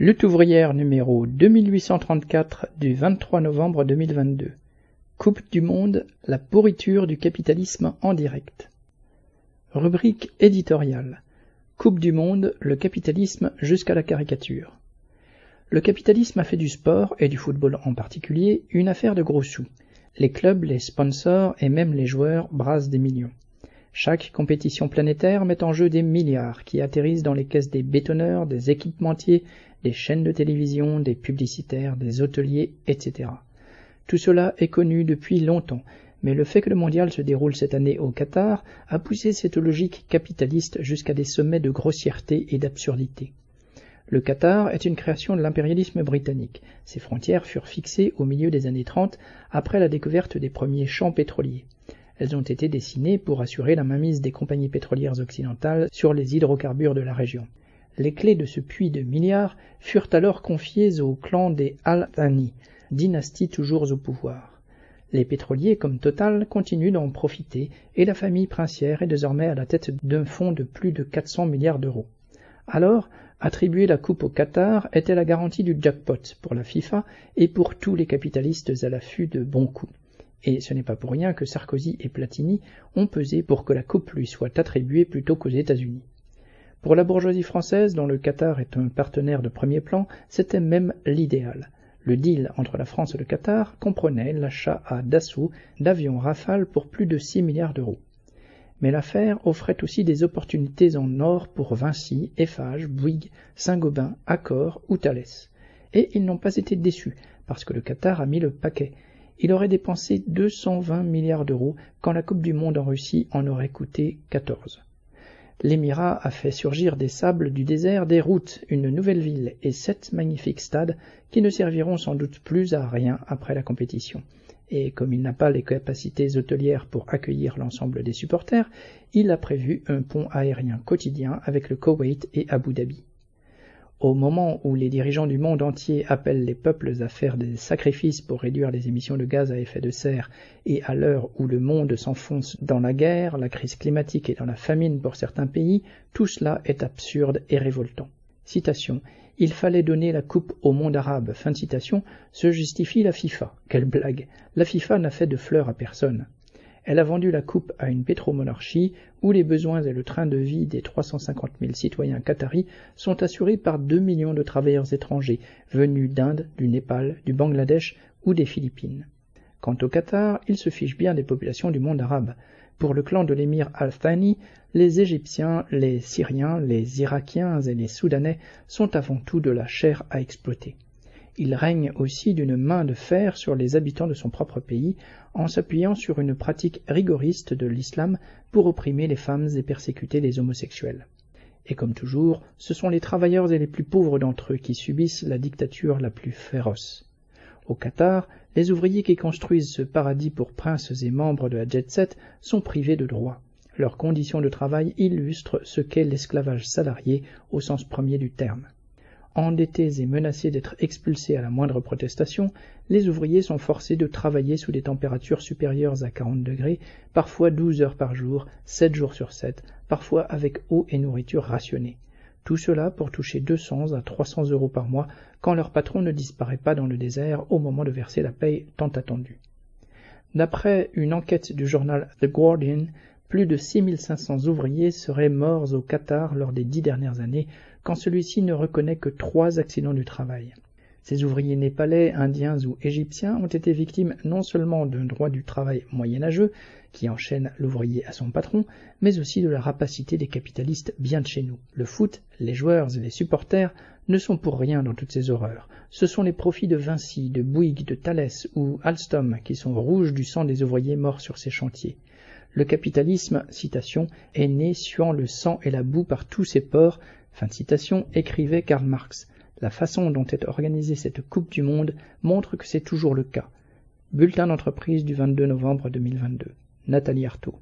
Lutte ouvrière numéro 2834 du 23 novembre 2022. Coupe du monde, la pourriture du capitalisme en direct. Rubrique éditoriale. Coupe du monde, le capitalisme jusqu'à la caricature. Le capitalisme a fait du sport, et du football en particulier, une affaire de gros sous. Les clubs, les sponsors et même les joueurs brassent des millions. Chaque compétition planétaire met en jeu des milliards qui atterrissent dans les caisses des bétonneurs, des équipementiers, des chaînes de télévision, des publicitaires, des hôteliers, etc. Tout cela est connu depuis longtemps, mais le fait que le mondial se déroule cette année au Qatar a poussé cette logique capitaliste jusqu'à des sommets de grossièreté et d'absurdité. Le Qatar est une création de l'impérialisme britannique. Ses frontières furent fixées au milieu des années 30 après la découverte des premiers champs pétroliers. Elles ont été dessinées pour assurer la mainmise des compagnies pétrolières occidentales sur les hydrocarbures de la région. Les clés de ce puits de milliards furent alors confiées au clan des Al-Thani, dynastie toujours au pouvoir. Les pétroliers comme Total continuent d'en profiter et la famille princière est désormais à la tête d'un fonds de plus de 400 milliards d'euros. Alors, attribuer la coupe au Qatar était la garantie du jackpot pour la FIFA et pour tous les capitalistes à l'affût de bons coups et ce n'est pas pour rien que Sarkozy et Platini ont pesé pour que la coupe lui soit attribuée plutôt qu'aux États-Unis. Pour la bourgeoisie française, dont le Qatar est un partenaire de premier plan, c'était même l'idéal. Le deal entre la France et le Qatar comprenait l'achat à Dassault d'avions Rafale pour plus de 6 milliards d'euros. Mais l'affaire offrait aussi des opportunités en or pour Vinci, Eiffage, Bouygues, Saint-Gobain, Accor ou Thales. Et ils n'ont pas été déçus, parce que le Qatar a mis le paquet, il aurait dépensé 220 milliards d'euros quand la Coupe du Monde en Russie en aurait coûté 14. L'émirat a fait surgir des sables du désert des routes, une nouvelle ville et sept magnifiques stades qui ne serviront sans doute plus à rien après la compétition. Et comme il n'a pas les capacités hôtelières pour accueillir l'ensemble des supporters, il a prévu un pont aérien quotidien avec le Koweït et Abu Dhabi. Au moment où les dirigeants du monde entier appellent les peuples à faire des sacrifices pour réduire les émissions de gaz à effet de serre, et à l'heure où le monde s'enfonce dans la guerre, la crise climatique et dans la famine pour certains pays, tout cela est absurde et révoltant. Citation. Il fallait donner la coupe au monde arabe. Fin de citation. Se justifie la FIFA. Quelle blague. La FIFA n'a fait de fleurs à personne elle a vendu la coupe à une pétromonarchie où les besoins et le train de vie des 350 000 citoyens qataris sont assurés par 2 millions de travailleurs étrangers venus d'Inde, du Népal, du Bangladesh ou des Philippines. Quant au Qatar, il se fiche bien des populations du monde arabe. Pour le clan de l'émir Al-Thani, les Égyptiens, les Syriens, les Irakiens et les Soudanais sont avant tout de la chair à exploiter il règne aussi d'une main de fer sur les habitants de son propre pays, en s'appuyant sur une pratique rigoriste de l'islam pour opprimer les femmes et persécuter les homosexuels. Et comme toujours, ce sont les travailleurs et les plus pauvres d'entre eux qui subissent la dictature la plus féroce. Au Qatar, les ouvriers qui construisent ce paradis pour princes et membres de la jet-set sont privés de droits. Leurs conditions de travail illustrent ce qu'est l'esclavage salarié au sens premier du terme. Endettés et menacés d'être expulsés à la moindre protestation, les ouvriers sont forcés de travailler sous des températures supérieures à 40 degrés, parfois 12 heures par jour, 7 jours sur 7, parfois avec eau et nourriture rationnée. Tout cela pour toucher 200 à 300 euros par mois quand leur patron ne disparaît pas dans le désert au moment de verser la paye tant attendue. D'après une enquête du journal The Guardian, plus de 6500 ouvriers seraient morts au Qatar lors des dix dernières années, quand celui-ci ne reconnaît que trois accidents du travail. Ces ouvriers népalais, indiens ou égyptiens ont été victimes non seulement d'un droit du travail moyenâgeux, qui enchaîne l'ouvrier à son patron, mais aussi de la rapacité des capitalistes bien de chez nous. Le foot, les joueurs et les supporters ne sont pour rien dans toutes ces horreurs. Ce sont les profits de Vinci, de Bouygues, de Thalès ou Alstom qui sont rouges du sang des ouvriers morts sur ces chantiers. Le capitalisme, citation, est né suant le sang et la boue par tous ses ports, fin de citation, écrivait Karl Marx. La façon dont est organisée cette Coupe du Monde montre que c'est toujours le cas. Bulletin d'entreprise du 22 novembre 2022. Nathalie Arthaud.